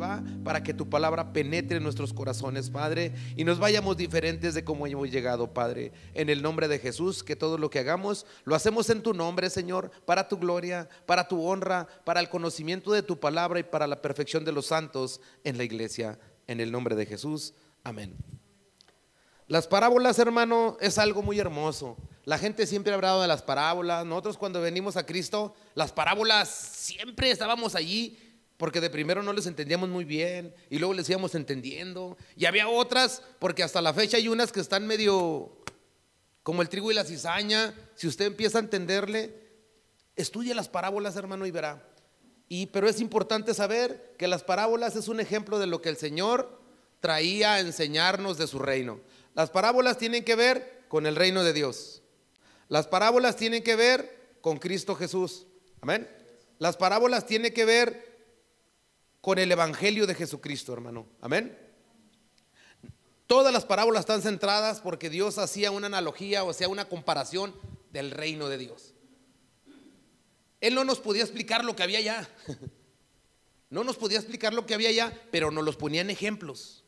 va para que tu palabra penetre en nuestros corazones, Padre, y nos vayamos diferentes de cómo hemos llegado, Padre. En el nombre de Jesús, que todo lo que hagamos lo hacemos en tu nombre, Señor, para tu gloria, para tu honra, para el conocimiento de tu palabra y para la perfección de los santos en la iglesia. En el nombre de Jesús. Amén. Las parábolas, hermano, es algo muy hermoso. La gente siempre ha hablado de las parábolas. Nosotros cuando venimos a Cristo, las parábolas siempre estábamos allí porque de primero no les entendíamos muy bien y luego les íbamos entendiendo. Y había otras, porque hasta la fecha hay unas que están medio como el trigo y la cizaña. Si usted empieza a entenderle, estudie las parábolas, hermano, y verá. Y, pero es importante saber que las parábolas es un ejemplo de lo que el Señor traía a enseñarnos de su reino. Las parábolas tienen que ver con el reino de Dios. Las parábolas tienen que ver con Cristo Jesús. Amén. Las parábolas tienen que ver con el Evangelio de Jesucristo, hermano. Amén. Todas las parábolas están centradas porque Dios hacía una analogía, o sea, una comparación del reino de Dios. Él no nos podía explicar lo que había allá. No nos podía explicar lo que había allá, pero nos los ponía en ejemplos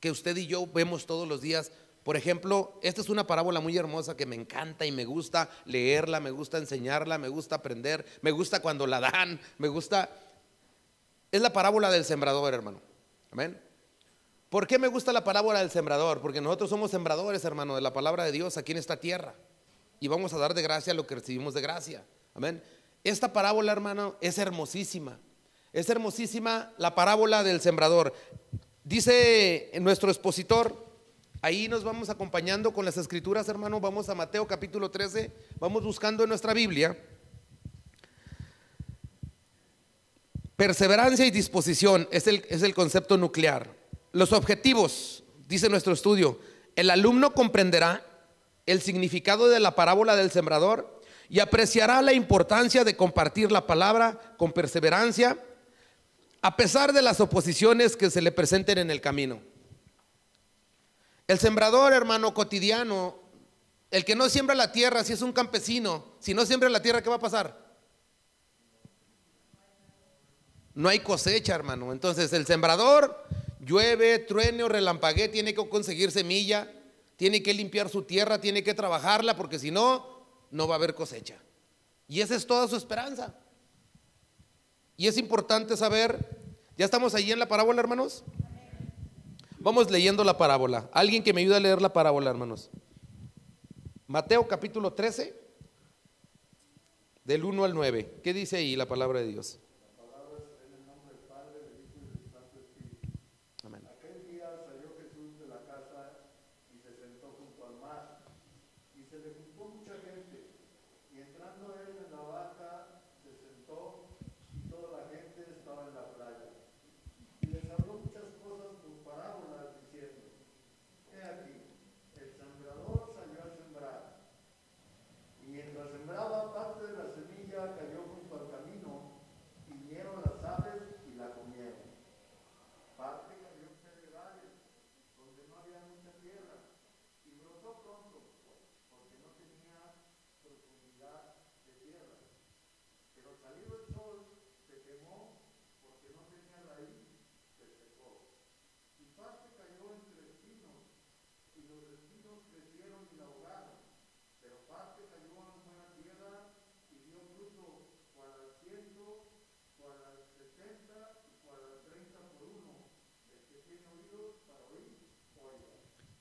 que usted y yo vemos todos los días. Por ejemplo, esta es una parábola muy hermosa que me encanta y me gusta leerla, me gusta enseñarla, me gusta aprender, me gusta cuando la dan, me gusta... Es la parábola del sembrador, hermano. Amén. ¿Por qué me gusta la parábola del sembrador? Porque nosotros somos sembradores, hermano, de la palabra de Dios aquí en esta tierra. Y vamos a dar de gracia lo que recibimos de gracia. Amén. Esta parábola, hermano, es hermosísima. Es hermosísima la parábola del sembrador. Dice nuestro expositor, ahí nos vamos acompañando con las escrituras, hermano, vamos a Mateo capítulo 13, vamos buscando en nuestra Biblia. Perseverancia y disposición es el, es el concepto nuclear. Los objetivos, dice nuestro estudio, el alumno comprenderá el significado de la parábola del sembrador y apreciará la importancia de compartir la palabra con perseverancia a pesar de las oposiciones que se le presenten en el camino. El sembrador, hermano, cotidiano, el que no siembra la tierra, si es un campesino, si no siembra la tierra, ¿qué va a pasar? No hay cosecha, hermano. Entonces, el sembrador, llueve, truene o relampague, tiene que conseguir semilla, tiene que limpiar su tierra, tiene que trabajarla, porque si no, no va a haber cosecha. Y esa es toda su esperanza. Y es importante saber, ¿ya estamos ahí en la parábola, hermanos? Vamos leyendo la parábola. Alguien que me ayude a leer la parábola, hermanos. Mateo capítulo 13, del 1 al 9. ¿Qué dice ahí la palabra de Dios?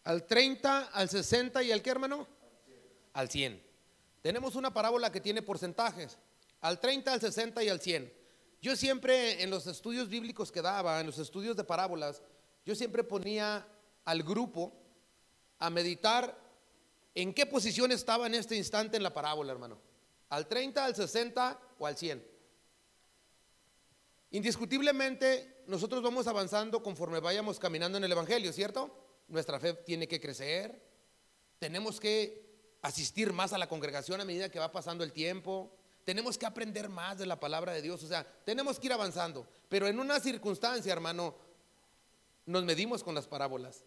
Al 30, al 60 y al qué, hermano? Al 100. Tenemos una parábola que tiene porcentajes. Al 30, al 60 y al 100. Yo siempre en los estudios bíblicos que daba, en los estudios de parábolas, yo siempre ponía al grupo a meditar en qué posición estaba en este instante en la parábola, hermano. Al 30, al 60 o al 100. Indiscutiblemente, nosotros vamos avanzando conforme vayamos caminando en el Evangelio, ¿cierto? Nuestra fe tiene que crecer, tenemos que asistir más a la congregación a medida que va pasando el tiempo, tenemos que aprender más de la palabra de Dios, o sea, tenemos que ir avanzando, pero en una circunstancia, hermano, nos medimos con las parábolas.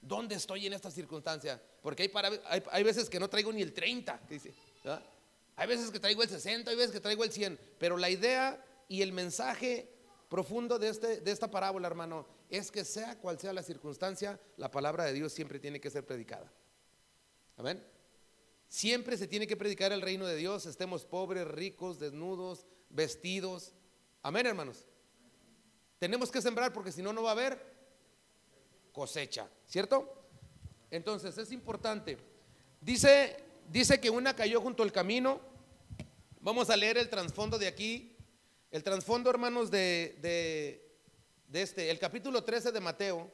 ¿Dónde estoy en esta circunstancia? Porque hay, veces que no traigo ni el 30, dice. Hay veces que traigo el 60, hay veces que traigo el 100, pero la idea y el mensaje profundo de, este, de esta parábola, hermano, es que sea cual sea la circunstancia, la palabra de Dios siempre tiene que ser predicada. Amén. Siempre se tiene que predicar el reino de Dios, estemos pobres, ricos, desnudos, vestidos. Amén, hermanos. Tenemos que sembrar porque si no, no va a haber cosecha, ¿cierto? Entonces es importante. Dice, dice que una cayó junto al camino. Vamos a leer el trasfondo de aquí. El trasfondo, hermanos, de, de, este, el capítulo 13 de Mateo,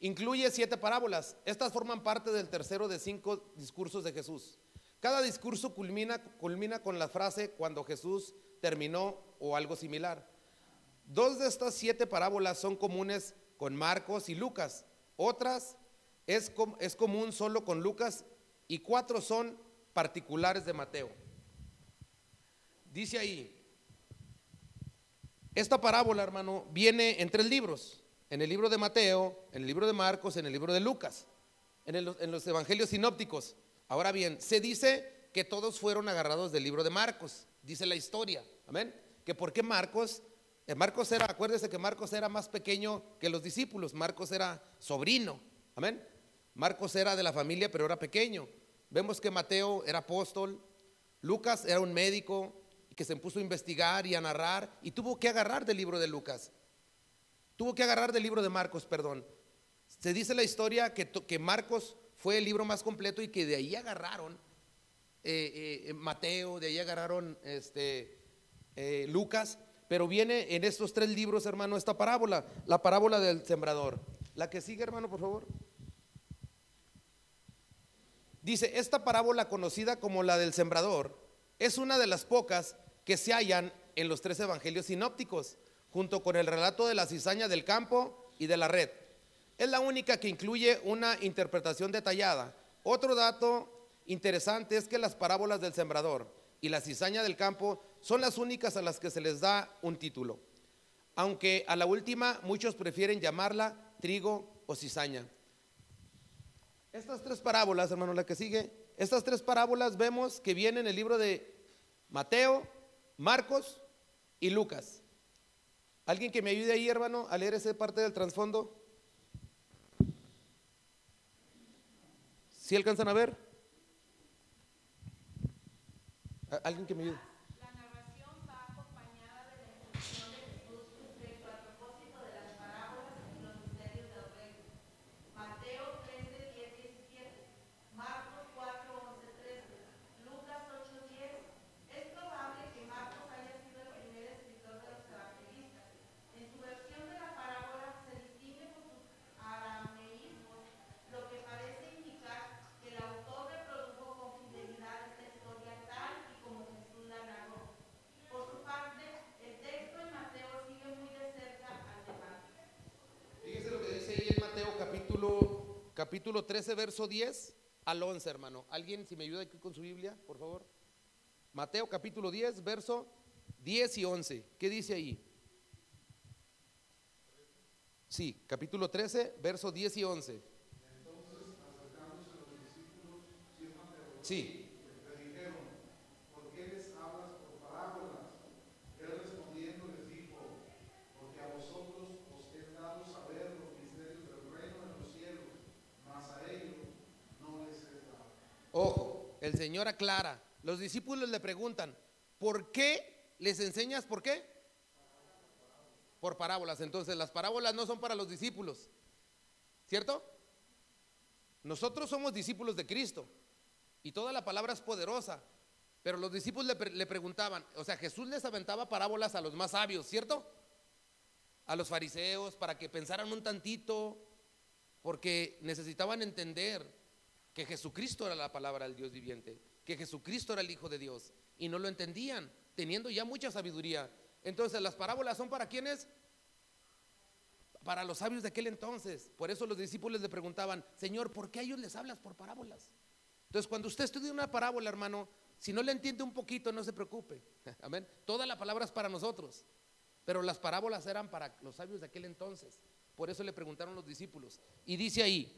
incluye siete parábolas. Estas forman parte del tercero de cinco discursos de Jesús. Cada discurso culmina, con la frase cuando Jesús terminó o algo similar. Dos de estas siete parábolas son comunes con Marcos y Lucas. Otras es, es común solo con Lucas y cuatro son particulares de Mateo. Dice ahí, esta parábola, hermano, viene en tres libros. En el libro de Mateo, en el libro de Marcos, en el libro de Lucas, en, los evangelios sinópticos. Ahora bien, se dice que todos fueron agarrados del libro de Marcos, dice la historia. Amén. Que por qué Marcos eh, Marcos era, acuérdese que Marcos era más pequeño que los discípulos, Marcos era sobrino, amén. Marcos era de la familia, pero era pequeño. Vemos que Mateo era apóstol, Lucas era un médico que se puso a investigar y a narrar y tuvo que agarrar del libro de Lucas. Tuvo que agarrar del libro de Marcos, perdón. Se dice la historia que, que Marcos fue el libro más completo y que de ahí agarraron eh, eh, Mateo, de ahí agarraron este, Lucas pero viene en estos tres libros, hermano, esta parábola, la parábola del sembrador. La que sigue, hermano, por favor. Dice, esta parábola conocida como la del sembrador es una de las pocas que se hallan en los tres evangelios sinópticos, junto con el relato de la cizaña del campo y de la red. Es la única que incluye una interpretación detallada. Otro dato interesante es que las parábolas del sembrador y la cizaña del campo son las únicas a las que se les da un título, aunque a la última muchos prefieren llamarla trigo o cizaña. Estas tres parábolas, hermano, la que sigue, estas tres parábolas vemos que vienen en el libro de Mateo, Marcos y Lucas. ¿Alguien que me ayude ahí, hermano, a leer esa parte del trasfondo? ¿Sí alcanzan a ver? ¿Alguien que me ayude? Capítulo 13, verso 10 al 11, hermano. ¿Alguien, si me ayuda aquí con su Biblia, por favor? Mateo capítulo 10, verso 10 y 11. ¿Qué dice ahí? Sí, capítulo 13, verso 10 y 11. Sí. el Señor aclara. Los discípulos le preguntan, ¿por qué les enseñas? ¿Por qué? Por parábolas. Entonces las parábolas no son para los discípulos. ¿Cierto? Nosotros somos discípulos de Cristo y toda la palabra es poderosa. Pero los discípulos le, le, preguntaban, o sea, Jesús les aventaba parábolas a los más sabios, ¿cierto? A los fariseos para que pensaran un tantito, porque necesitaban entender que Jesucristo era la palabra del Dios viviente, que Jesucristo era el Hijo de Dios, y no lo entendían, teniendo ya mucha sabiduría. Entonces, las parábolas son para quienes? Para los sabios de aquel entonces. Por eso los discípulos le preguntaban, Señor, ¿por qué a ellos les hablas por parábolas? Entonces, cuando usted estudia una parábola, hermano, si no le entiende un poquito, no se preocupe. Amén. Toda la palabra es para nosotros, pero las parábolas eran para los sabios de aquel entonces. Por eso le preguntaron los discípulos. Y dice ahí,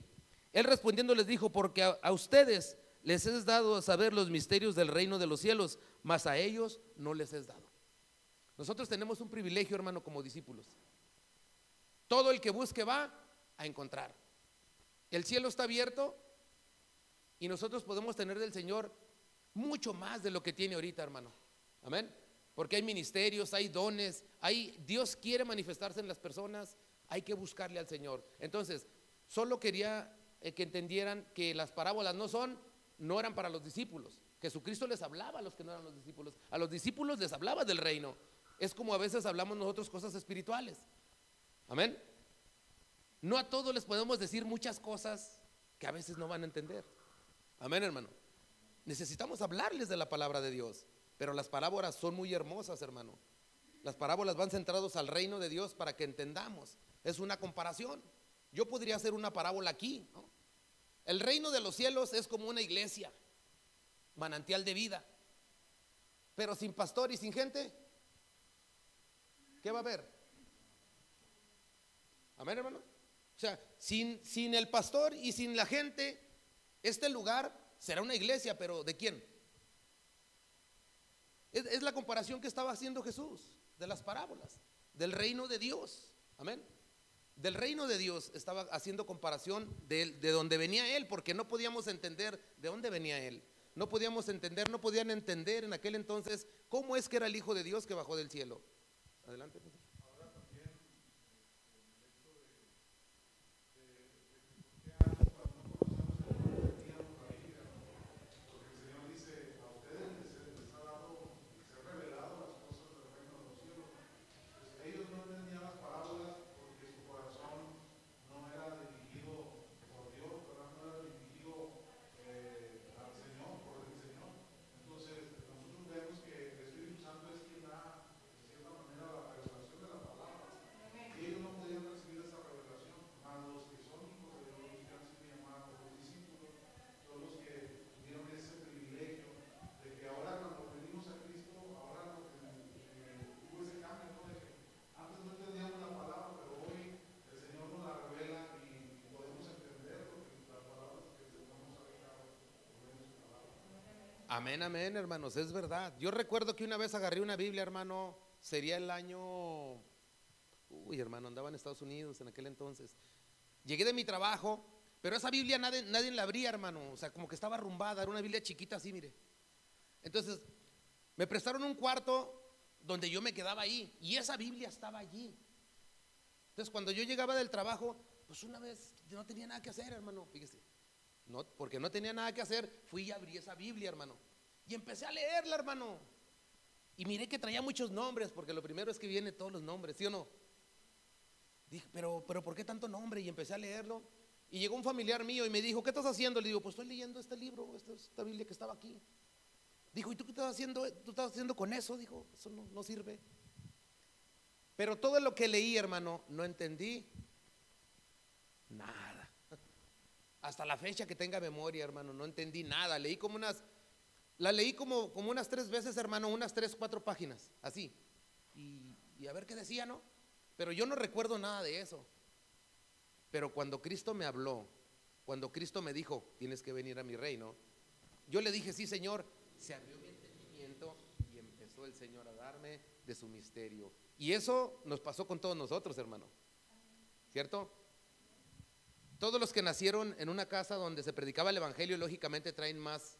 él respondiendo les dijo, porque a, ustedes les es dado a saber los misterios del reino de los cielos, mas a ellos no les es dado. Nosotros tenemos un privilegio, hermano, como discípulos. Todo el que busque va a encontrar. El cielo está abierto y nosotros podemos tener del Señor mucho más de lo que tiene ahorita, hermano. Amén. Porque hay ministerios, hay dones, hay Dios quiere manifestarse en las personas, hay que buscarle al Señor. Entonces, solo quería que entendieran que las parábolas no son no eran para los discípulos. Jesucristo les hablaba a los que no eran los discípulos. A los discípulos les hablaba del reino. Es como a veces hablamos nosotros cosas espirituales. Amén. No a todos les podemos decir muchas cosas que a veces no van a entender. Amén, hermano. Necesitamos hablarles de la palabra de Dios, pero las parábolas son muy hermosas, hermano. Las parábolas van centrados al reino de Dios para que entendamos. Es una comparación. Yo podría hacer una parábola aquí. El reino de los cielos es como una iglesia, manantial de vida. Pero sin pastor y sin gente, ¿qué va a haber? Amén, hermano. O sea, sin, sin el pastor y sin la gente, este lugar será una iglesia, pero ¿de quién? Es, es la comparación que estaba haciendo Jesús de las parábolas, del reino de Dios. Amén. Del reino de Dios estaba haciendo comparación de, de donde venía Él, porque no podíamos entender de dónde venía Él. No podíamos entender, no podían entender en aquel entonces cómo es que era el Hijo de Dios que bajó del cielo. Adelante. Amén, amén, hermanos, es verdad. Yo recuerdo que una vez agarré una Biblia, hermano, sería el año, uy, hermano, andaba en Estados Unidos en aquel entonces. Llegué de mi trabajo, pero esa Biblia nadie, nadie la abría, hermano, o sea, como que estaba arrumbada, era una Biblia chiquita así, mire. Entonces, me prestaron un cuarto donde yo me quedaba ahí y esa Biblia estaba allí. Entonces, cuando yo llegaba del trabajo, pues una vez no tenía nada que hacer, hermano, fíjese. No, porque no tenía nada que hacer, fui y abrí esa Biblia, hermano. Y empecé a leerla, hermano. Y miré que traía muchos nombres, porque lo primero es que viene todos los nombres, ¿sí o no? Dije, pero, pero ¿por qué tanto nombre? Y empecé a leerlo. Y llegó un familiar mío y me dijo, ¿qué estás haciendo? Le digo, pues estoy leyendo este libro, esta, Biblia que estaba aquí. Dijo, ¿y tú qué estás haciendo? ¿Tú estás haciendo con eso? Dijo, eso no, no sirve. Pero todo lo que leí, hermano, no entendí nada. Hasta la fecha que tenga memoria, hermano, no entendí nada. Leí como unas, la leí como, como unas tres veces, hermano, unas tres, cuatro páginas, así. Y, y a ver qué decía, ¿no? Pero yo no recuerdo nada de eso. Pero cuando Cristo me habló, cuando Cristo me dijo, tienes que venir a mi reino, yo le dije, sí, Señor, se abrió mi entendimiento y empezó el Señor a darme de su misterio. Y eso nos pasó con todos nosotros, hermano. ¿Cierto? Todos los que nacieron en una casa donde se predicaba el Evangelio, lógicamente traen más,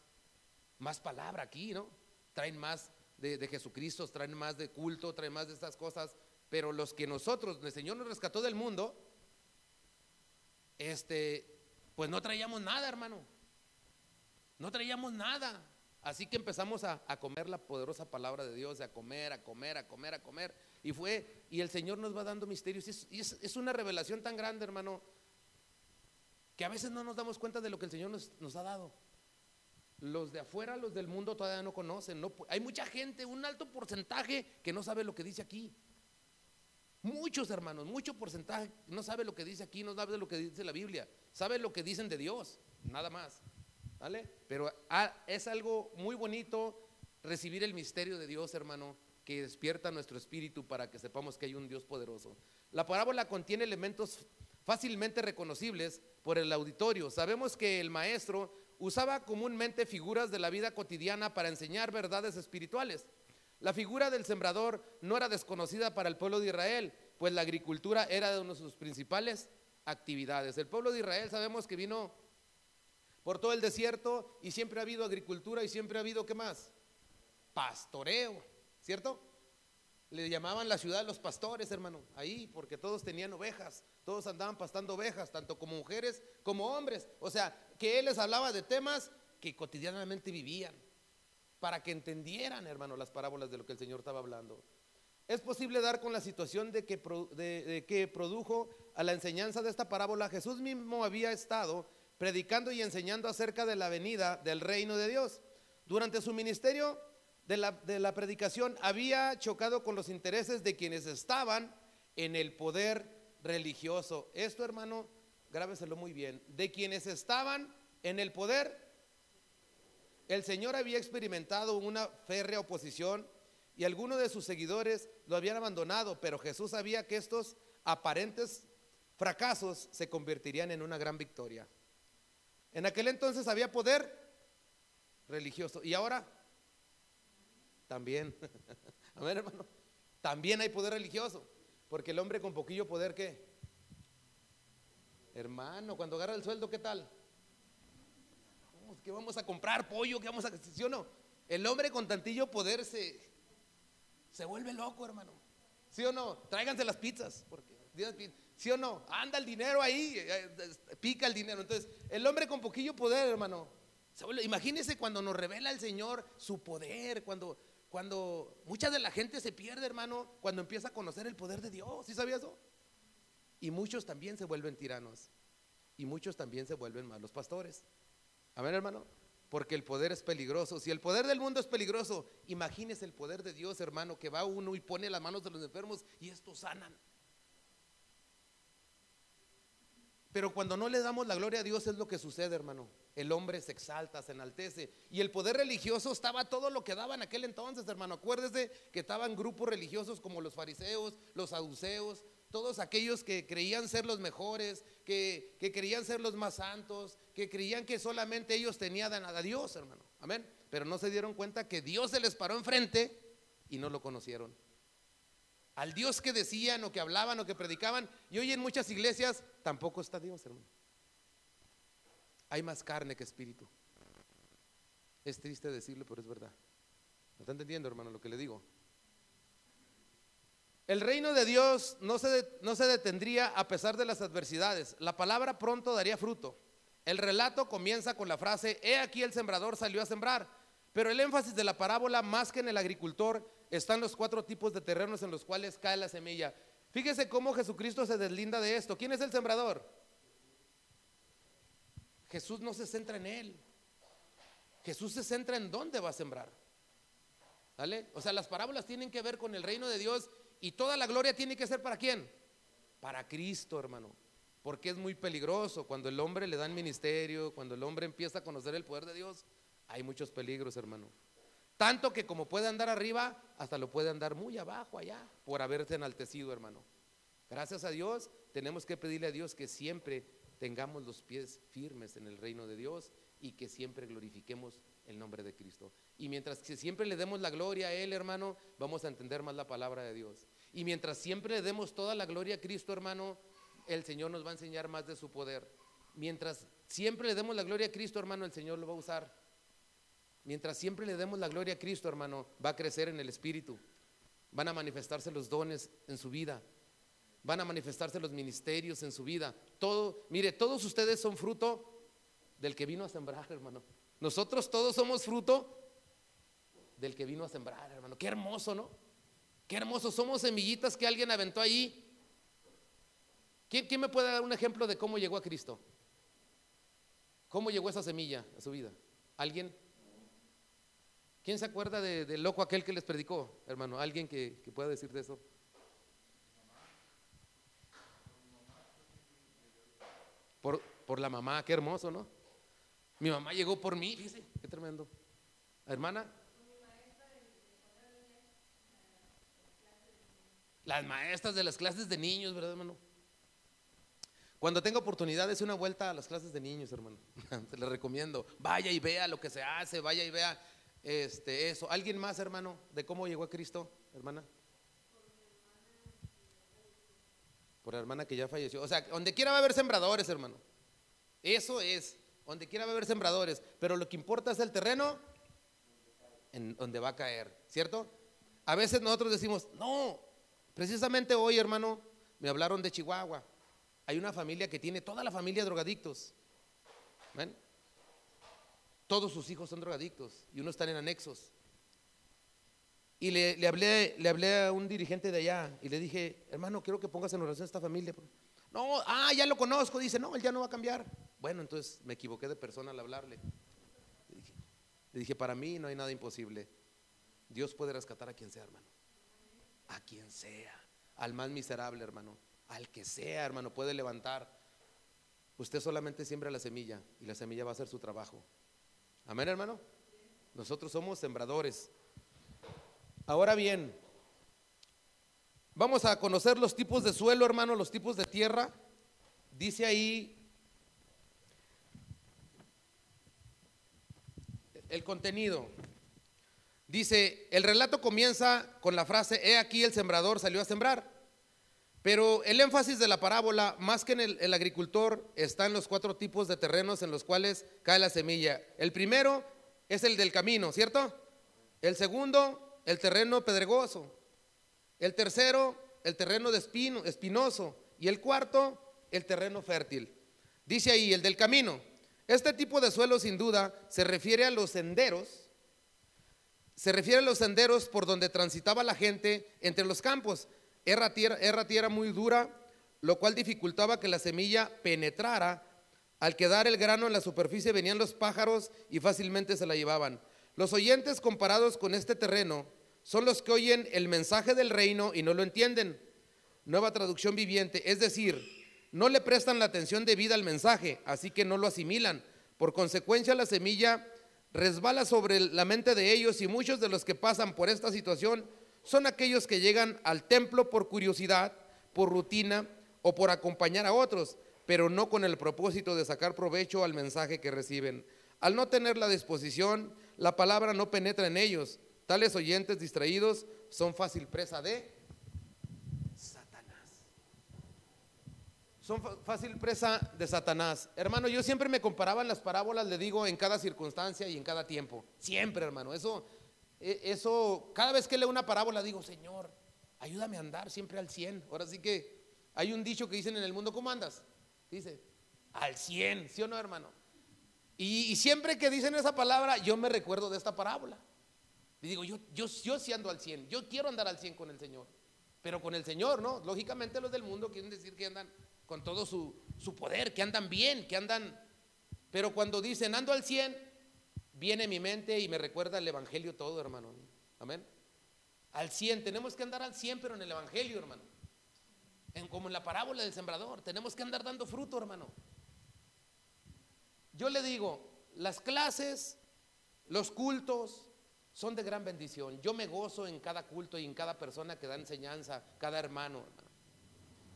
más palabra aquí, ¿no? Traen más de, Jesucristo, traen más de culto, traen más de estas cosas. Pero los que nosotros, el Señor nos rescató del mundo, este, pues no traíamos nada, hermano. No traíamos nada. Así que empezamos a, comer la poderosa palabra de Dios, a comer, a comer, a comer, a comer. Y fue, y el Señor nos va dando misterios. Y es, es una revelación tan grande, hermano, que a veces no nos damos cuenta de lo que el Señor nos, ha dado. Los de afuera, los del mundo todavía no conocen. No, hay mucha gente, un alto porcentaje que no sabe lo que dice aquí. Muchos hermanos, mucho porcentaje no sabe lo que dice aquí, no sabe lo que dice la Biblia, sabe lo que dicen de Dios, nada más. ¿Vale? Pero ah, es algo muy bonito recibir el misterio de Dios, hermano, que despierta nuestro espíritu para que sepamos que hay un Dios poderoso. La parábola contiene elementos fácilmente reconocibles por el auditorio. Sabemos que el maestro usaba comúnmente figuras de la vida cotidiana para enseñar verdades espirituales. La figura del sembrador no era desconocida para el pueblo de Israel, pues la agricultura era una de sus principales actividades. El pueblo de Israel sabemos que vino por todo el desierto y siempre ha habido agricultura y siempre ha habido, ¿qué más? Pastoreo, ¿cierto? Le llamaban la ciudad los pastores, hermano, ahí, porque todos tenían ovejas, todos andaban pastando ovejas, tanto como mujeres como hombres. O sea, que él les hablaba de temas que cotidianamente vivían, para que entendieran, hermano, las parábolas de lo que el Señor estaba hablando. Es posible dar con la situación de que, de que produjo a la enseñanza de esta parábola. Jesús mismo había estado predicando y enseñando acerca de la venida del reino de Dios. Durante su ministerio de la, de la predicación había chocado con los intereses de quienes estaban en el poder religioso. Esto, hermano, grábeselo muy bien. De quienes estaban en el poder, el Señor había experimentado una férrea oposición y algunos de sus seguidores lo habían abandonado, pero Jesús sabía que estos aparentes fracasos se convertirían en una gran victoria. En aquel entonces había poder religioso y ahora también, a ver hermano, también hay poder religioso, porque el hombre con poquillo poder, ¿qué? Hermano, cuando agarra el sueldo, ¿qué tal? ¿Qué vamos a comprar? ¿Pollo? ¿Qué vamos a ¿Sí o no? El hombre con tantillo poder se, se vuelve loco, hermano. ¿Sí o no? Tráiganse las pizzas, porque ¿sí o no? Anda el dinero ahí, eh, eh, pica el dinero. Entonces, el hombre con poquillo poder, hermano. Imagínese cuando nos revela el Señor su poder, cuando cuando mucha de la gente se pierde, hermano, cuando empieza a conocer el poder de Dios. ¿Sí sabía eso? Y muchos también se vuelven tiranos. Y muchos también se vuelven malos pastores. A ver, hermano, porque el poder es peligroso. Si el poder del mundo es peligroso, imagínese el poder de Dios, hermano, que va uno y pone las manos de los enfermos y estos sanan. Pero cuando no le damos la gloria a Dios es lo que sucede, hermano. El hombre se exalta, se enaltece. Y el poder religioso estaba todo lo que daba en aquel entonces, hermano. Acuérdese que estaban grupos religiosos como los fariseos, los saduceos, todos aquellos que creían ser los mejores, que, que creían ser los más santos, que creían que solamente ellos tenían a Dios, hermano. Amén. Pero no se dieron cuenta que Dios se les paró enfrente y no lo conocieron al Dios que decían o que hablaban o que predicaban. Y hoy en muchas iglesias tampoco está Dios, hermano. Hay más carne que espíritu. Es triste decirlo, pero es verdad. ¿Me está entendiendo, hermano, lo que le digo? El reino de Dios no se, no se detendría a pesar de las adversidades. La palabra pronto daría fruto. El relato comienza con la frase, he aquí el sembrador salió a sembrar. Pero el énfasis de la parábola, más que en el agricultor, están los cuatro tipos de terrenos en los cuales cae la semilla. Fíjese cómo Jesucristo se deslinda de esto. ¿Quién es el sembrador? Jesús no se centra en él. Jesús se centra en dónde va a sembrar. O sea, las parábolas tienen que ver con el reino de Dios y toda la gloria tiene que ser para quién? Para Cristo, hermano. Porque es muy peligroso cuando el hombre le da ministerio, cuando el hombre empieza a conocer el poder de Dios, hay muchos peligros, hermano. Tanto que como puede andar arriba, hasta lo puede andar muy abajo allá por haberse enaltecido, hermano. Gracias a Dios, tenemos que pedirle a Dios que siempre tengamos los pies firmes en el reino de Dios y que siempre glorifiquemos el nombre de Cristo. Y mientras que siempre le demos la gloria a Él, hermano, vamos a entender más la palabra de Dios. Y mientras siempre le demos toda la gloria a Cristo, hermano, el Señor nos va a enseñar más de su poder. Mientras siempre le demos la gloria a Cristo, hermano, el Señor lo va a usar Mientras siempre le demos la gloria a Cristo, hermano, va a crecer en el Espíritu. Van a manifestarse los dones en su vida. Van a manifestarse los ministerios en su vida. Todo, mire, todos ustedes son fruto del que vino a sembrar, hermano. Nosotros todos somos fruto del que vino a sembrar, hermano. Qué hermoso, ¿no? Qué hermoso. Somos semillitas que alguien aventó ahí. ¿Quién, ¿Quién, me puede dar un ejemplo de cómo llegó a Cristo? ¿Cómo llegó esa semilla a su vida? ¿Alguien? ¿Quién se acuerda del loco aquel que les predicó, hermano? ¿Alguien que, pueda decir de eso? Por, por, la mamá, qué hermoso, ¿no? Mi mamá llegó por mí, fíjese, qué tremendo. Hermana. Las maestras de las clases de niños, ¿verdad, hermano? Cuando tenga oportunidad, es una vuelta a las clases de niños, hermano. Se les recomiendo. Vaya y vea lo que se hace, vaya y vea Este, eso. ¿Alguien más, hermano, de cómo llegó a Cristo, hermana? Por la hermana que ya falleció. O sea, donde quiera va a haber sembradores, hermano. Eso es. Donde quiera va a haber sembradores. Pero lo que importa es el terreno en donde va a caer. ¿Cierto? A veces nosotros decimos, no, precisamente hoy, hermano, me hablaron de Chihuahua. Hay una familia que tiene toda la familia drogadictos. ¿Ven? Todos sus hijos son drogadictos y unos están en anexos. Y le, hablé, le hablé a un dirigente de allá y le dije, hermano, quiero que pongas en oración a esta familia. No, ah, ya lo conozco. Dice, no, él ya no va a cambiar. Bueno, entonces me equivoqué de persona al hablarle. Le dije, para mí no hay nada imposible. Dios puede rescatar a quien sea, hermano. A quien sea. Al más miserable, hermano. Al que sea, hermano, puede levantar. Usted solamente siembra la semilla y la semilla va a hacer su trabajo. Amén, hermano. Nosotros somos sembradores. Ahora bien, vamos a conocer los tipos de suelo, hermano, los tipos de tierra. Dice ahí el contenido. Dice, el relato comienza con la frase, he aquí el sembrador salió a sembrar. Pero el énfasis de la parábola, más que en el, agricultor, está en los cuatro tipos de terrenos en los cuales cae la semilla. El primero es el del camino, ¿cierto? El segundo, el terreno pedregoso. El tercero, el terreno de espino, espinoso. Y el cuarto, el terreno fértil. Dice ahí, el del camino. Este tipo de suelo sin duda se refiere a los senderos, se refiere a los senderos por donde transitaba la gente entre los campos. Era tierra, tierra muy dura, lo cual dificultaba que la semilla penetrara. Al quedar el grano en la superficie venían los pájaros y fácilmente se la llevaban. Los oyentes comparados con este terreno son los que oyen el mensaje del reino y no lo entienden. Nueva traducción viviente, es decir, no le prestan la atención debida al mensaje, así que no lo asimilan. Por consecuencia, la semilla resbala sobre la mente de ellos y muchos de los que pasan por esta situación son aquellos que llegan al templo por curiosidad, por rutina o por acompañar a otros, pero no con el propósito de sacar provecho al mensaje que reciben. Al no tener la disposición, la palabra no penetra en ellos. Tales oyentes distraídos son fácil presa de Satanás. Son fácil presa de Satanás. Hermano, yo siempre me comparaba en las parábolas, le digo, en cada circunstancia y en cada tiempo. Siempre, hermano. Eso eso, cada vez que leo una parábola digo, Señor, ayúdame a andar siempre al 100. Ahora sí que hay un dicho que dicen en el mundo, ¿cómo andas? Dice, al 100, ¿sí o no, hermano? Y, siempre que dicen esa palabra, yo me recuerdo de esta parábola. Y digo, yo, yo, yo sí ando al 100, yo quiero andar al 100 con el Señor. Pero con el Señor, ¿no? Lógicamente los del mundo quieren decir que andan con todo su, su poder, que andan bien, que andan... Pero cuando dicen ando al 100, viene mi mente y me recuerda el Evangelio todo, hermano. Amén. Al 100, tenemos que andar al 100, pero en el Evangelio, hermano. En, como en la parábola del sembrador, tenemos que andar dando fruto, hermano. Yo le digo, las clases, los cultos, son de gran bendición. Yo me gozo en cada culto y en cada persona que da enseñanza, cada hermano, hermano.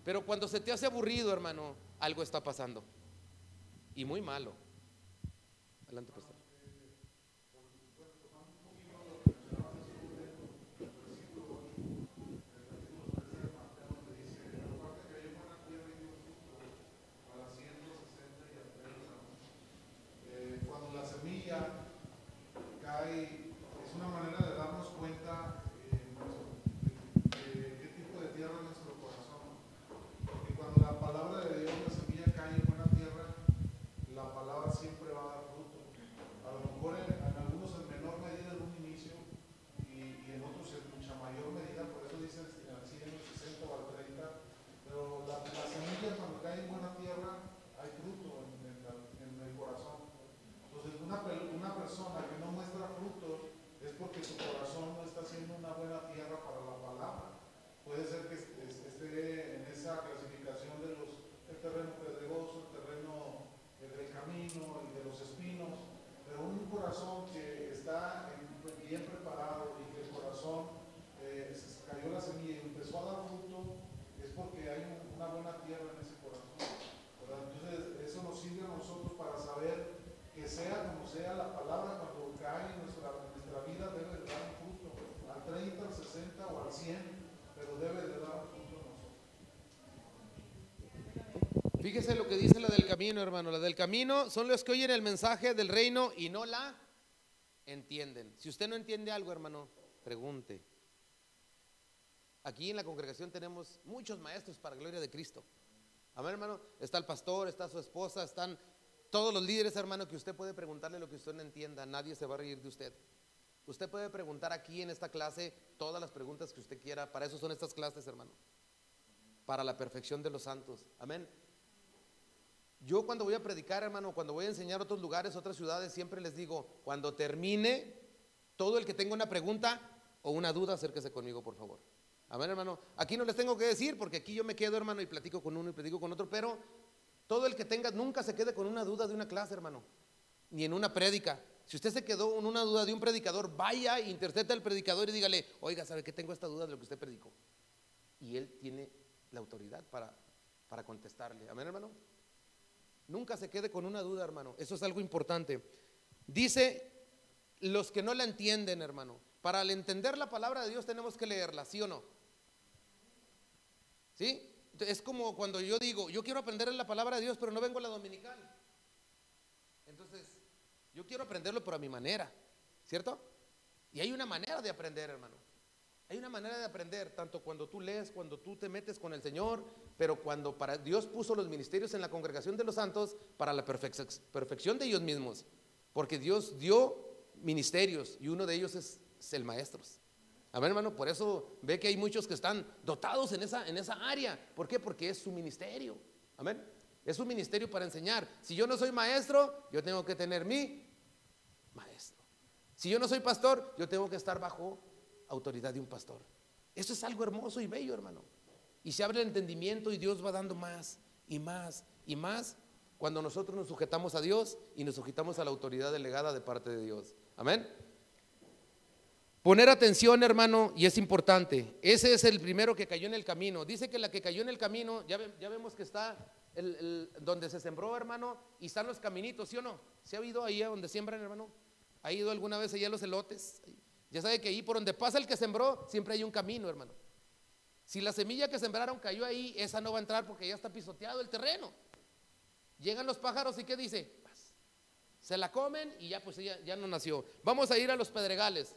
Pero cuando se te hace aburrido, hermano, algo está pasando. Y muy malo. Adelante, pastor. sea como sea la palabra cuando cae en nuestra, nuestra 60 o al 100, pero debe de dar fruto nosotros. Fíjese lo que dice la del camino, hermano. La del camino son los que oyen el mensaje del reino y no la entienden. Si usted no entiende algo, hermano, pregunte. Aquí en la congregación tenemos muchos maestros para gloria de Cristo. Amén, hermano. Está el pastor, está su esposa, están todos los líderes, hermano, que usted puede preguntarle lo que usted no entienda. Nadie se va a reír de usted. Usted puede preguntar aquí en esta clase todas las preguntas que usted quiera. Para eso son estas clases, hermano. Para la perfección de los santos. Amén. Yo cuando voy a predicar, hermano, cuando voy a enseñar otros lugares, otras ciudades, siempre les digo, cuando termine, todo el que tenga una pregunta o una duda, acérquese conmigo, por favor. Amén, hermano. Aquí no les tengo que decir, porque aquí yo me quedo, hermano, y platico con uno y platico con otro, pero todo el que tenga, nunca se quede con una duda de una clase, hermano, ni en una prédica. Si usted se quedó con una duda de un predicador, vaya, interceta al predicador y dígale, oiga, ¿sabe que tengo esta duda de lo que usted predicó? Y él tiene la autoridad para, para contestarle. Amén, hermano. Nunca se quede con una duda, hermano. Eso es algo importante. Dice los que no la entienden, hermano. Para entender la palabra de Dios tenemos que leerla, ¿sí o no? ¿Sí? Es como cuando yo digo, yo quiero aprender la palabra de Dios, pero no vengo a la dominical. Entonces, yo quiero aprenderlo, pero a mi manera, ¿cierto? Y hay una manera de aprender, hermano. Hay una manera de aprender, tanto cuando tú lees, cuando tú te metes con el Señor, pero cuando para Dios puso los ministerios en la congregación de los santos para la perfección de ellos mismos. Porque Dios dio ministerios y uno de ellos es, el maestro. Amén, hermano. Por eso ve que hay muchos que están dotados en esa, en esa área. ¿Por qué? Porque es su ministerio. Amén. Es un ministerio para enseñar. Si yo no soy maestro, yo tengo que tener mi maestro. Si yo no soy pastor, yo tengo que estar bajo autoridad de un pastor. Eso es algo hermoso y bello, hermano. Y se abre el entendimiento y Dios va dando más y más y más cuando nosotros nos sujetamos a Dios y nos sujetamos a la autoridad delegada de parte de Dios. Amén. Poner atención, hermano, y es importante. Ese es el primero que cayó en el camino. Dice que la que cayó en el camino, ya, ya vemos que está el, donde se sembró, hermano, y están los caminitos, ¿sí o no? ¿Se ha ido ahí a donde siembran, hermano? ¿Ha ido alguna vez allá a los elotes? Ya sabe que ahí por donde pasa el que sembró, siempre hay un camino, hermano. Si la semilla que sembraron cayó ahí, esa no va a entrar porque ya está pisoteado el terreno. Llegan los pájaros y ¿qué dice? Se la comen y ya pues ella ya no nació. Vamos a ir a los pedregales.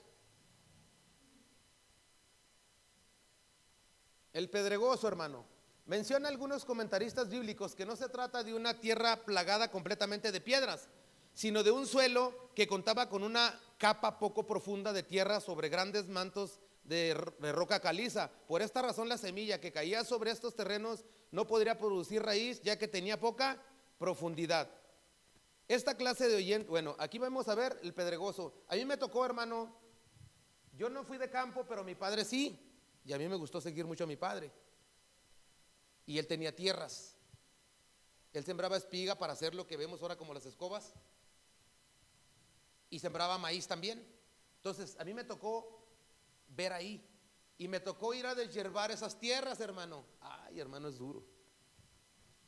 El pedregoso, hermano. Menciona algunos comentaristas bíblicos que no se trata de una tierra plagada completamente de piedras, sino de un suelo que contaba con una capa poco profunda de tierra sobre grandes mantos de, roca caliza. Por esta razón la semilla que caía sobre estos terrenos no podría producir raíz ya que tenía poca profundidad. Esta clase de oyente, bueno, aquí vamos a ver el pedregoso. A mí me tocó, hermano, yo no fui de campo, pero mi padre sí, y a mí me gustó seguir mucho a mi padre. Y él tenía tierras. Él sembraba espiga para hacer lo que vemos ahora como las escobas y sembraba maíz también. Entonces, a mí me tocó ver ahí. Y me tocó ir a deshiervar esas tierras, hermano. Ay, hermano, es duro.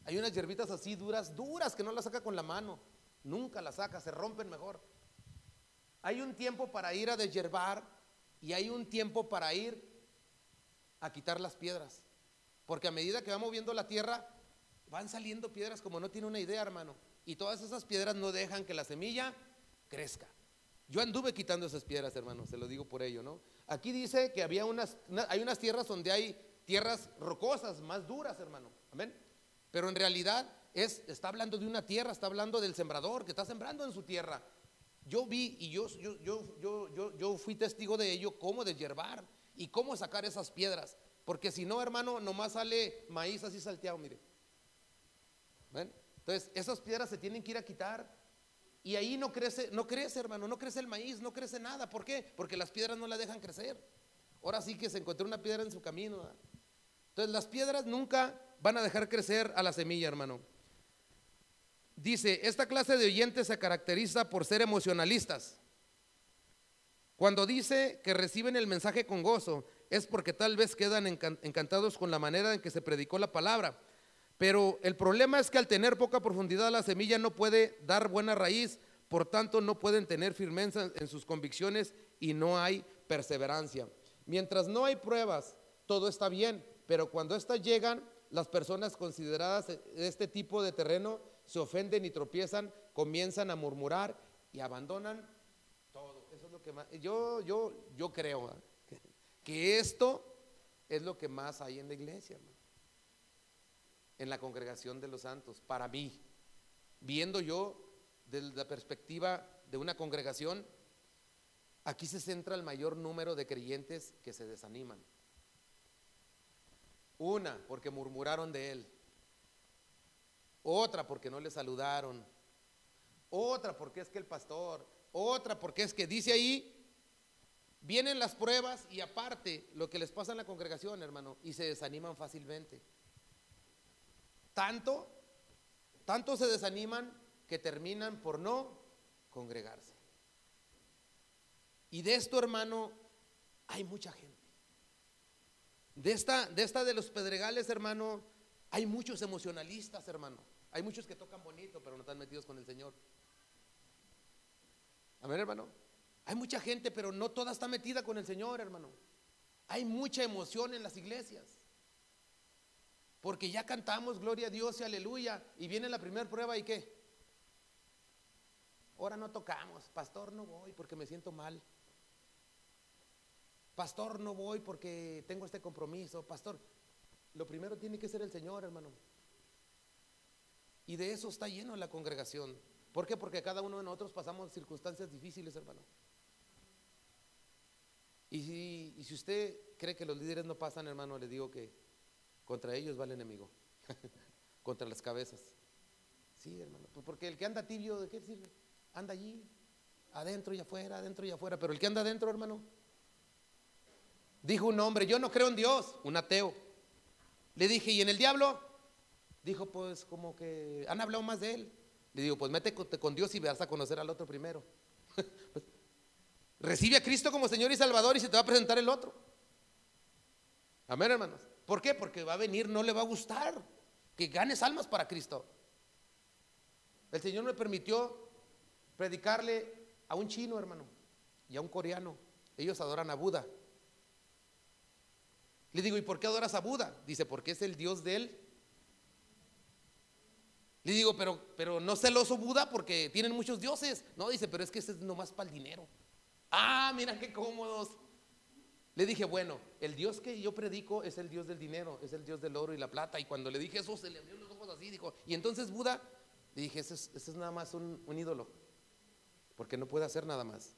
Hay unas hierbitas así duras, duras, que no las saca con la mano. Nunca las saca, se rompen mejor. Hay un tiempo para ir a deshiervar y hay un tiempo para ir a quitar las piedras. Porque a medida que va moviendo la tierra, van saliendo piedras como no tiene una idea, hermano. Y todas esas piedras no dejan que la semilla crezca. Yo anduve quitando esas piedras, hermano, se lo digo por ello, ¿no? Aquí dice que había unas, hay unas tierras donde hay tierras rocosas, más duras, hermano. Amén. Pero en realidad es, está hablando de una tierra, está hablando del sembrador que está sembrando en su tierra. Yo vi y yo, yo, yo, yo, yo, fui testigo de ello, cómo deshiervar y cómo sacar esas piedras. Porque si no, hermano, nomás sale maíz así salteado, mire. ¿Ven? Entonces, esas piedras se tienen que ir a quitar y ahí no crece, no crece, hermano, no crece el maíz, no crece nada. ¿Por qué? Porque las piedras no la dejan crecer. Ahora sí que se encontró una piedra en su camino. Entonces las piedras nunca van a dejar crecer a la semilla, hermano. Dice, esta clase de oyentes se caracteriza por ser emocionalistas. Cuando dice que reciben el mensaje con gozo, es porque tal vez quedan encantados con la manera en que se predicó la palabra. Pero el problema es que al tener poca profundidad la semilla no puede dar buena raíz, por tanto no pueden tener firmeza en sus convicciones y no hay perseverancia. Mientras no hay pruebas, todo está bien, pero cuando estas llegan, las personas consideradas de este tipo de terreno se ofenden y tropiezan, comienzan a murmurar y abandonan todo. Eso es lo que más yo yo yo creo que, esto es lo que más hay en la iglesia. En la congregación de los santos, para mí, viendo yo desde la perspectiva de una congregación, aquí se centra el mayor número de creyentes que se desaniman. Una, porque murmuraron de él. Otra, porque no le saludaron. Otra, porque es que el pastor. Otra, porque es que dice ahí, vienen las pruebas y aparte lo que les pasa en la congregación, hermano, y se desaniman fácilmente. Tanto, tanto se desaniman que terminan por no congregarse. Y de esto, hermano, hay mucha gente. De esta, de esta de los pedregales, hermano, hay muchos emocionalistas, hermano. Hay muchos que tocan bonito, pero no están metidos con el Señor. Amén, hermano. Hay mucha gente, pero no toda está metida con el Señor, hermano. Hay mucha emoción en las iglesias. Porque ya cantamos gloria a Dios y aleluya. Y viene la primera prueba y qué? Ahora no tocamos. Pastor, no voy porque me siento mal. Pastor, no voy porque tengo este compromiso. Pastor, lo primero tiene que ser el Señor, hermano. Y de eso está lleno la congregación. ¿Por qué? Porque cada uno de nosotros pasamos circunstancias difíciles, hermano. Y si, y si usted cree que los líderes no pasan, hermano, le digo que contra ellos va el enemigo. contra las cabezas. Sí, hermano. Pues porque el que anda tibio, ¿de qué sirve? Anda allí, adentro y afuera, adentro y afuera. Pero el que anda adentro, hermano, Dijo un hombre, yo no creo en Dios, un ateo. Le dije, ¿y en el diablo? Dijo, pues como que han hablado más de él. Le digo, pues métete con Dios y vas a conocer al otro primero. Pues, recibe a Cristo como Señor y Salvador y se te va a presentar el otro. Amén, hermanos. ¿Por qué? Porque va a venir, no le va a gustar que ganes almas para Cristo. El Señor me permitió predicarle a un chino, hermano, y a un coreano. Ellos adoran a Buda. Le digo, ¿y por qué adoras a Buda? Dice, porque es el Dios de él. Le digo, pero, pero no celoso Buda porque tienen muchos dioses. No, dice, pero es que ese es nomás para el dinero. Ah, mira qué cómodos. Le dije, bueno, el Dios que yo predico es el Dios del dinero, es el Dios del oro y la plata. Y cuando le dije eso, se le abrió los ojos así. Dijo, y entonces Buda, le dije, ese es, nada más un, un ídolo, porque no puede hacer nada más.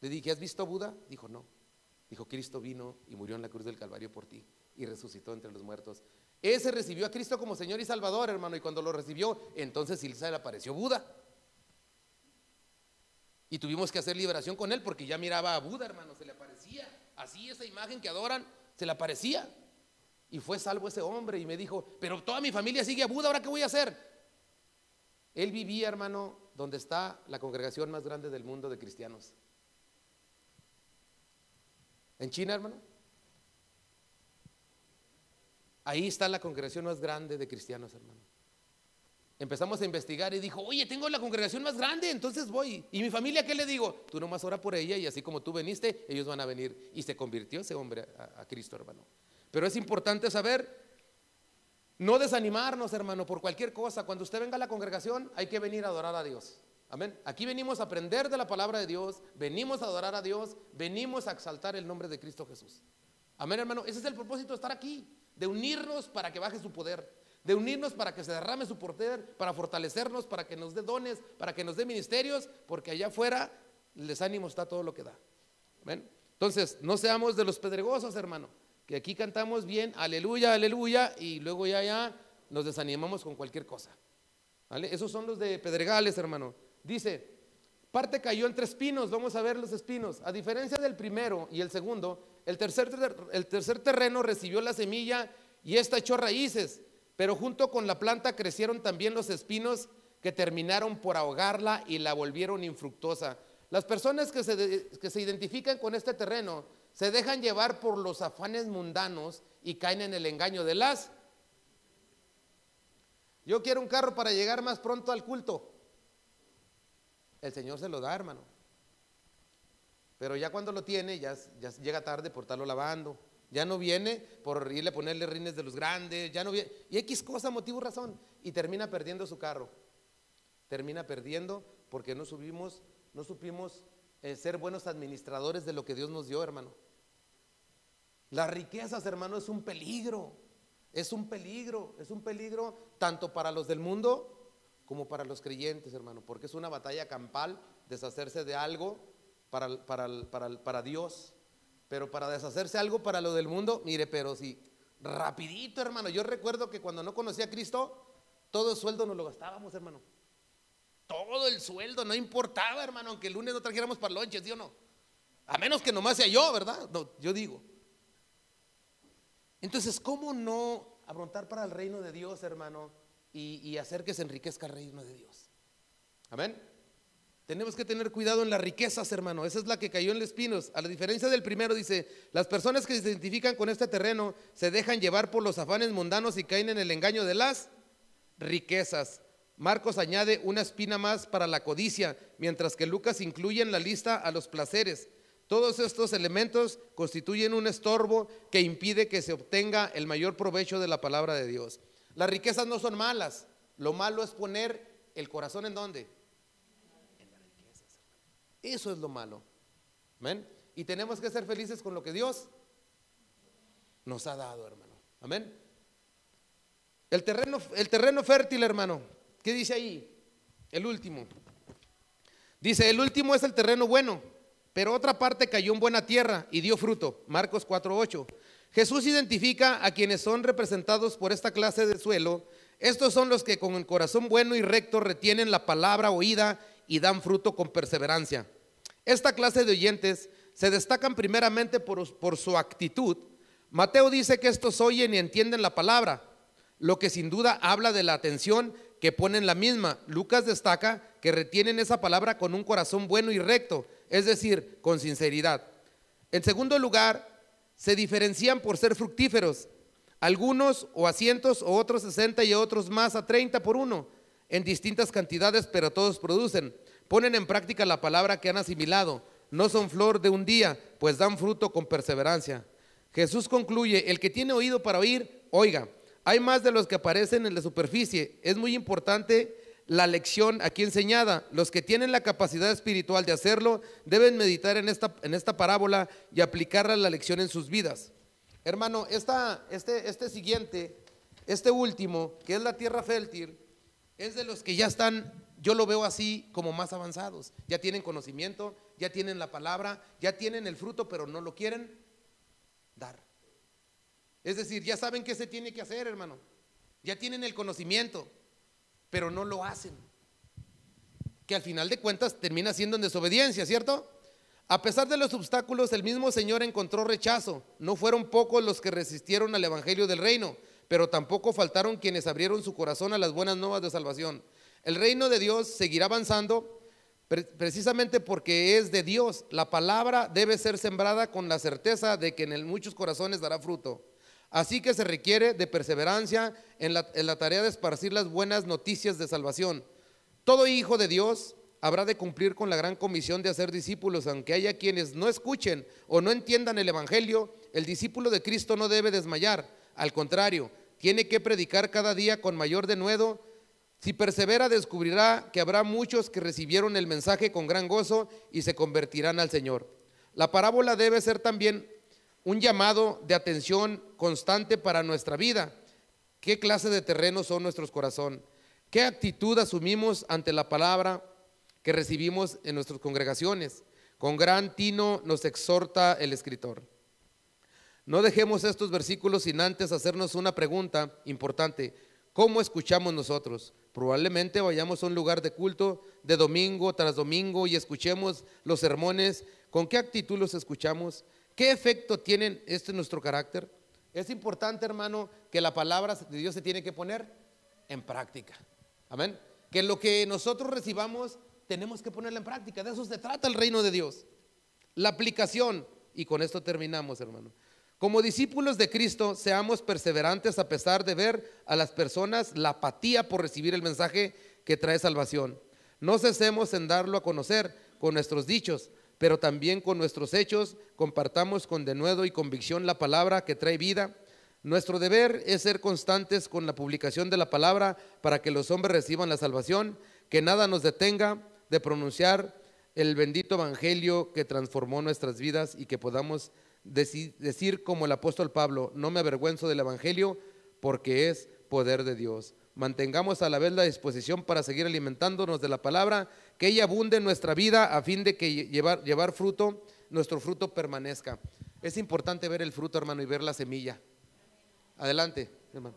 Le dije, ¿has visto a Buda? Dijo, no. Dijo, Cristo vino y murió en la cruz del Calvario por ti y resucitó entre los muertos. Ese recibió a Cristo como Señor y Salvador, hermano, y cuando lo recibió, entonces sí se le apareció Buda. Y tuvimos que hacer liberación con él porque ya miraba a Buda, hermano, se le aparecía. Así esa imagen que adoran, se le aparecía. Y fue salvo ese hombre y me dijo, pero toda mi familia sigue a Buda, ¿ahora qué voy a hacer? Él vivía, hermano, donde está la congregación más grande del mundo de cristianos. En China, hermano. Ahí está la congregación más grande de cristianos, hermano. Empezamos a investigar y dijo, oye, tengo la congregación más grande, entonces voy. ¿Y mi familia qué le digo? Tú nomás ora por ella y así como tú veniste, ellos van a venir. Y se convirtió ese hombre a, a Cristo, hermano. Pero es importante saber, no desanimarnos, hermano, por cualquier cosa. Cuando usted venga a la congregación, hay que venir a adorar a Dios. Amén. Aquí venimos a aprender de la palabra de Dios, venimos a adorar a Dios, venimos a exaltar el nombre de Cristo Jesús. Amén, hermano. Ese es el propósito de estar aquí, de unirnos para que baje su poder, de unirnos para que se derrame su poder, para fortalecernos, para que nos dé dones, para que nos dé ministerios, porque allá afuera el desánimo está todo lo que da. Entonces, no seamos de los pedregosos, hermano, que aquí cantamos bien, aleluya, aleluya, y luego ya, ya nos desanimamos con cualquier cosa. Esos son los de pedregales, hermano. Dice, parte cayó entre espinos, vamos a ver los espinos. A diferencia del primero y el segundo, el tercer, el tercer terreno recibió la semilla y esta echó raíces, pero junto con la planta crecieron también los espinos que terminaron por ahogarla y la volvieron infructuosa. Las personas que se, que se identifican con este terreno se dejan llevar por los afanes mundanos y caen en el engaño de las. Yo quiero un carro para llegar más pronto al culto. El Señor se lo da, hermano. Pero ya cuando lo tiene, ya, ya llega tarde por estarlo lavando. Ya no viene por irle a ponerle rines de los grandes, ya no viene. Y X cosa, motivo, razón. Y termina perdiendo su carro. Termina perdiendo porque no subimos, no supimos eh, ser buenos administradores de lo que Dios nos dio, hermano. Las riquezas, hermano, es un peligro. Es un peligro, es un peligro tanto para los del mundo como para los creyentes, hermano, porque es una batalla campal deshacerse de algo para, para, para, para Dios. Pero para deshacerse algo para lo del mundo, mire, pero sí, rapidito, hermano. Yo recuerdo que cuando no conocía a Cristo, todo el sueldo nos lo gastábamos, hermano. Todo el sueldo, no importaba, hermano, aunque el lunes no trajéramos para lonches, ¿sí no? A menos que nomás sea yo, ¿verdad? No, yo digo. Entonces, ¿cómo no afrontar para el reino de Dios, hermano, y, y hacer que se enriquezca el reino de Dios? Amén. Tenemos que tener cuidado en las riquezas, hermano. Esa es la que cayó en los espinos. A la diferencia del primero, dice, las personas que se identifican con este terreno se dejan llevar por los afanes mundanos y caen en el engaño de las riquezas. Marcos añade una espina más para la codicia, mientras que Lucas incluye en la lista a los placeres. Todos estos elementos constituyen un estorbo que impide que se obtenga el mayor provecho de la palabra de Dios. Las riquezas no son malas. Lo malo es poner el corazón en dónde? Eso es lo malo. Amén. Y tenemos que ser felices con lo que Dios nos ha dado, hermano. Amén. El terreno, el terreno fértil, hermano. ¿Qué dice ahí? El último. Dice, el último es el terreno bueno, pero otra parte cayó en buena tierra y dio fruto. Marcos 4:8. Jesús identifica a quienes son representados por esta clase de suelo. Estos son los que con el corazón bueno y recto retienen la palabra oída y dan fruto con perseverancia. Esta clase de oyentes se destacan primeramente por, su actitud. Mateo dice que estos oyen y entienden la palabra, lo que sin duda habla de la atención que ponen la misma. Lucas destaca que retienen esa palabra con un corazón bueno y recto, es decir, con sinceridad. En segundo lugar, se diferencian por ser fructíferos. Algunos o a cientos o otros 60 y otros más a 30 por uno, en distintas cantidades, pero todos producen. Ponen en práctica la palabra que han asimilado. No son flor de un día, pues dan fruto con perseverancia. Jesús concluye, el que tiene oído para oír, oiga. Hay más de los que aparecen en la superficie. Es muy importante la lección aquí enseñada. Los que tienen la capacidad espiritual de hacerlo deben meditar en esta, en esta parábola y aplicarla la lección en sus vidas. Hermano, esta, este, este siguiente, este último, que es la tierra fértil, es de los que ya están, yo lo veo así como más avanzados. Ya tienen conocimiento, ya tienen la palabra, ya tienen el fruto, pero no lo quieren dar. Es decir, ya saben qué se tiene que hacer, hermano. Ya tienen el conocimiento, pero no lo hacen. Que al final de cuentas termina siendo en desobediencia, ¿cierto? A pesar de los obstáculos, el mismo Señor encontró rechazo. No fueron pocos los que resistieron al Evangelio del Reino, pero tampoco faltaron quienes abrieron su corazón a las buenas nuevas de salvación. El reino de Dios seguirá avanzando precisamente porque es de Dios. La palabra debe ser sembrada con la certeza de que en muchos corazones dará fruto. Así que se requiere de perseverancia en la, tarea de esparcir las buenas noticias de salvación. Todo hijo de Dios habrá de cumplir con la gran comisión de hacer discípulos, aunque haya quienes no escuchen o no entiendan el Evangelio, el discípulo de Cristo no debe desmayar, al contrario, tiene que predicar cada día con mayor denuedo. Si persevera, descubrirá que habrá muchos que recibieron el mensaje con gran gozo y se convertirán al Señor. La parábola debe ser también un llamado de atención constante para nuestra vida. ¿Qué clase de terreno son nuestros corazones? ¿Qué actitud asumimos ante la palabra que recibimos en nuestras congregaciones? Con gran tino nos exhorta el escritor. No dejemos estos versículos sin antes hacernos una pregunta importante. ¿Cómo escuchamos nosotros? Probablemente vayamos a un lugar de culto de domingo tras domingo y escuchemos los sermones. ¿Con qué actitud los escuchamos? ¿Qué efecto tienen esto en nuestro carácter? Es importante, hermano, que la palabra de Dios se tiene que poner en práctica. Amén. Que lo que nosotros recibamos tenemos que ponerla en práctica. De eso se trata el reino de Dios. La aplicación. Y con esto terminamos, hermano. Como discípulos de Cristo, seamos perseverantes a pesar de ver a las personas la apatía por recibir el mensaje que trae salvación. No cesemos en darlo a conocer con nuestros dichos, pero también con nuestros hechos compartamos con denuedo y convicción la palabra que trae vida. Nuestro deber es ser constantes con la publicación de la palabra para que los hombres reciban la salvación, que nada nos detenga de pronunciar el bendito evangelio que transformó nuestras vidas y que podamos decir como el apóstol Pablo, no me avergüenzo del evangelio porque es poder de Dios. Mantengamos a la vez la disposición para seguir alimentándonos de la palabra, que ella abunde en nuestra vida a fin de que lle- llevar, llevar fruto, nuestro fruto permanezca. Es importante ver el fruto, hermano, y ver la semilla. Adelante, hermano.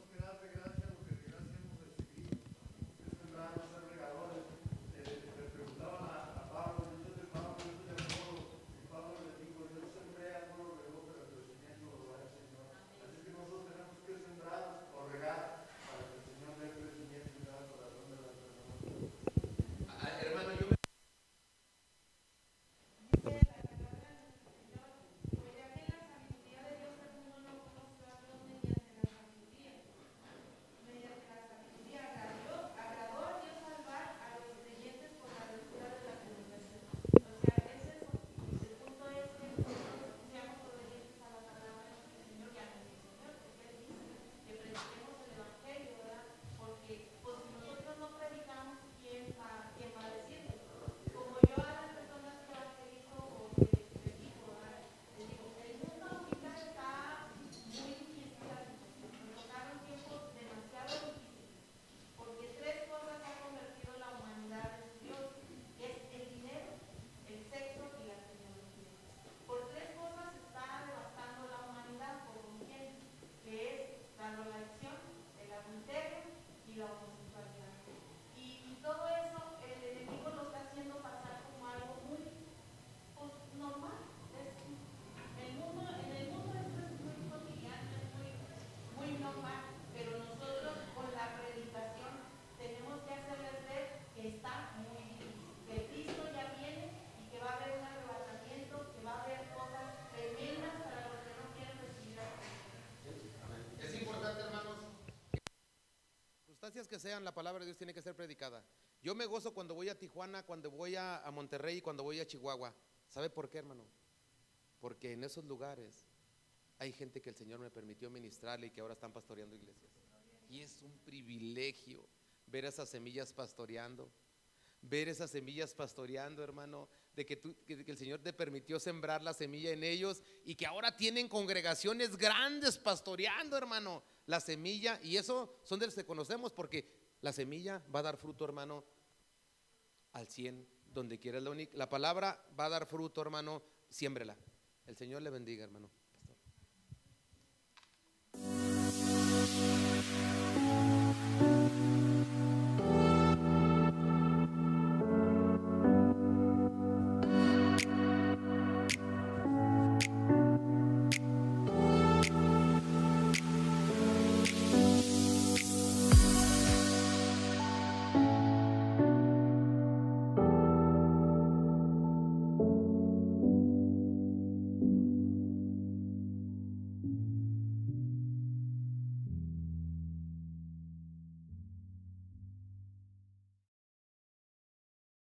Que sean, la palabra de Dios tiene que ser predicada. Yo me gozo cuando voy a Tijuana, cuando voy a, a Monterrey, cuando voy a Chihuahua. ¿Sabe por qué, hermano? Porque en esos lugares hay gente que el Señor me permitió ministrarle y que ahora están pastoreando iglesias. Y es un privilegio ver esas semillas pastoreando. Ver esas semillas pastoreando, hermano, de que el Señor te permitió sembrar la semilla en ellos y que ahora tienen congregaciones grandes pastoreando, hermano, la semilla. Y eso son de los que conocemos porque la semilla va a dar fruto, hermano, al 100, donde quiera. La, la palabra va a dar fruto, hermano, siémbrela. El Señor le bendiga, hermano.